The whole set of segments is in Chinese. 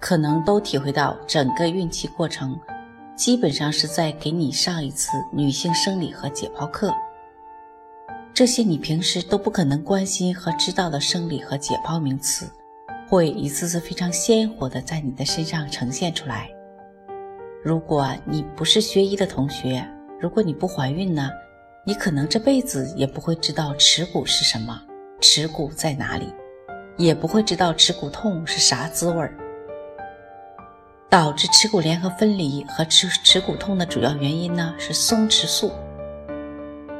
可能都体会到，整个孕期过程基本上是在给你上一次女性生理和解剖课。这些你平时都不可能关心和知道的生理和解剖名词，会一次次非常鲜活的在你的身上呈现出来。如果你不是学医的同学，如果你不怀孕呢，你可能这辈子也不会知道耻骨是什么，耻骨在哪里，也不会知道耻骨痛是啥滋味儿。导致耻骨联合分离和耻耻骨痛的主要原因呢是松弛素。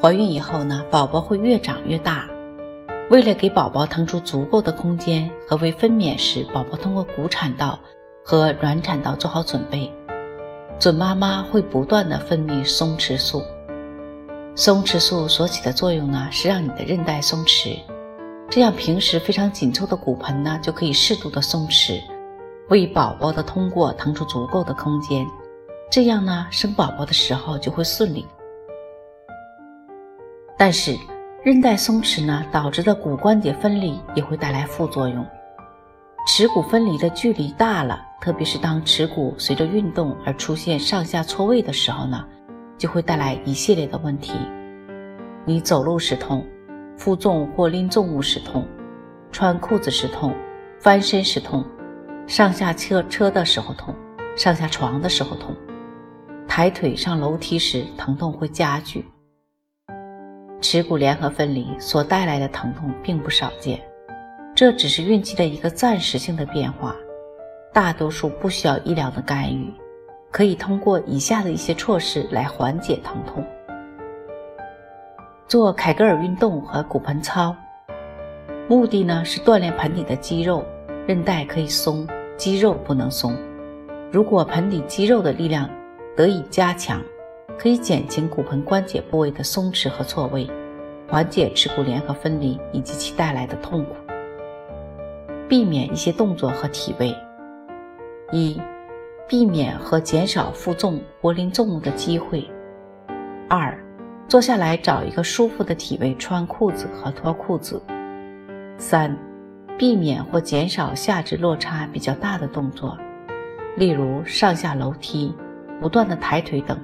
怀孕以后呢，宝宝会越长越大，为了给宝宝腾出足够的空间和为分娩时宝宝通过骨产道和软产道做好准备，准妈妈会不断的分泌松弛素。松弛素所起的作用呢是让你的韧带松弛，这样平时非常紧凑的骨盆呢就可以适度的松弛。为宝宝的通过腾出足够的空间，这样呢，生宝宝的时候就会顺利。但是，韧带松弛呢导致的骨关节分离也会带来副作用。耻骨分离的距离大了，特别是当耻骨随着运动而出现上下错位的时候呢，就会带来一系列的问题。你走路时痛，负重或拎重物时痛，穿裤子时痛，翻身时痛。上下车车的时候痛，上下床的时候痛，抬腿上楼梯时疼痛会加剧。耻骨联合分离所带来的疼痛并不少见，这只是孕期的一个暂时性的变化，大多数不需要医疗的干预，可以通过以下的一些措施来缓解疼痛：做凯格尔运动和骨盆操，目的呢是锻炼盆底的肌肉，韧带可以松。肌肉不能松，如果盆底肌肉的力量得以加强，可以减轻骨盆关节部位的松弛和错位，缓解耻骨联合分离以及其带来的痛苦。避免一些动作和体位：一、避免和减少负重或拎重物的机会；二、坐下来找一个舒服的体位穿裤子和脱裤子；三。避免或减少下肢落差比较大的动作，例如上下楼梯、不断的抬腿等。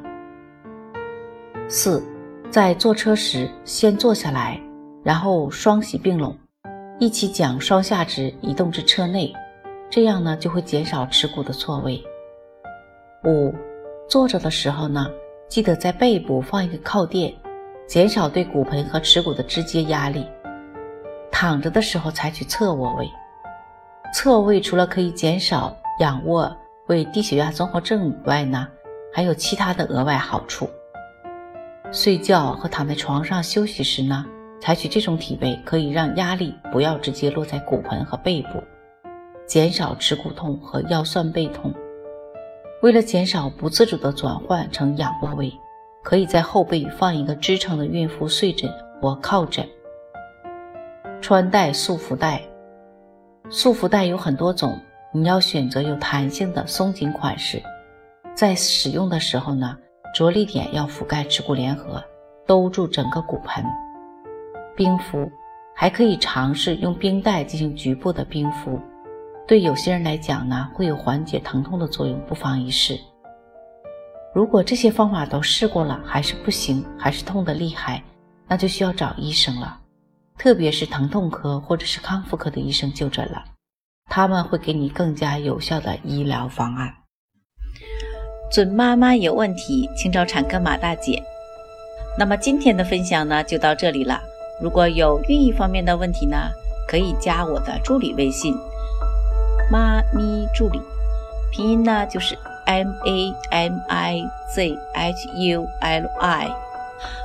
四，在坐车时先坐下来，然后双膝并拢，一起将双下肢移动至车内，这样呢就会减少耻骨的错位。五，坐着的时候呢，记得在背部放一个靠垫，减少对骨盆和耻骨的直接压力。躺着的时候采取侧卧位，侧位除了可以减少仰卧位低血压综合症以外呢，还有其他的额外好处。睡觉和躺在床上休息时呢，采取这种体位可以让压力不要直接落在骨盆和背部，减少耻骨痛和腰酸背痛。为了减少不自主的转换成仰卧位，可以在后背放一个支撑的孕妇睡枕或靠枕。穿戴束缚带，束缚带有很多种，你要选择有弹性的松紧款式。在使用的时候呢，着力点要覆盖耻骨联合，兜住整个骨盆。冰敷还可以尝试用冰袋进行局部的冰敷，对有些人来讲呢，会有缓解疼痛的作用，不妨一试。如果这些方法都试过了还是不行，还是痛得厉害，那就需要找医生了。特别是疼痛科或者是康复科的医生就诊了，他们会给你更加有效的医疗方案。准妈妈有问题，请找产科马大姐。那么今天的分享呢，就到这里了。如果有孕育方面的问题呢，可以加我的助理微信“妈咪助理”，拼音呢就是 M A M I Z H U L I。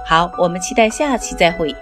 好，我们期待下期再会。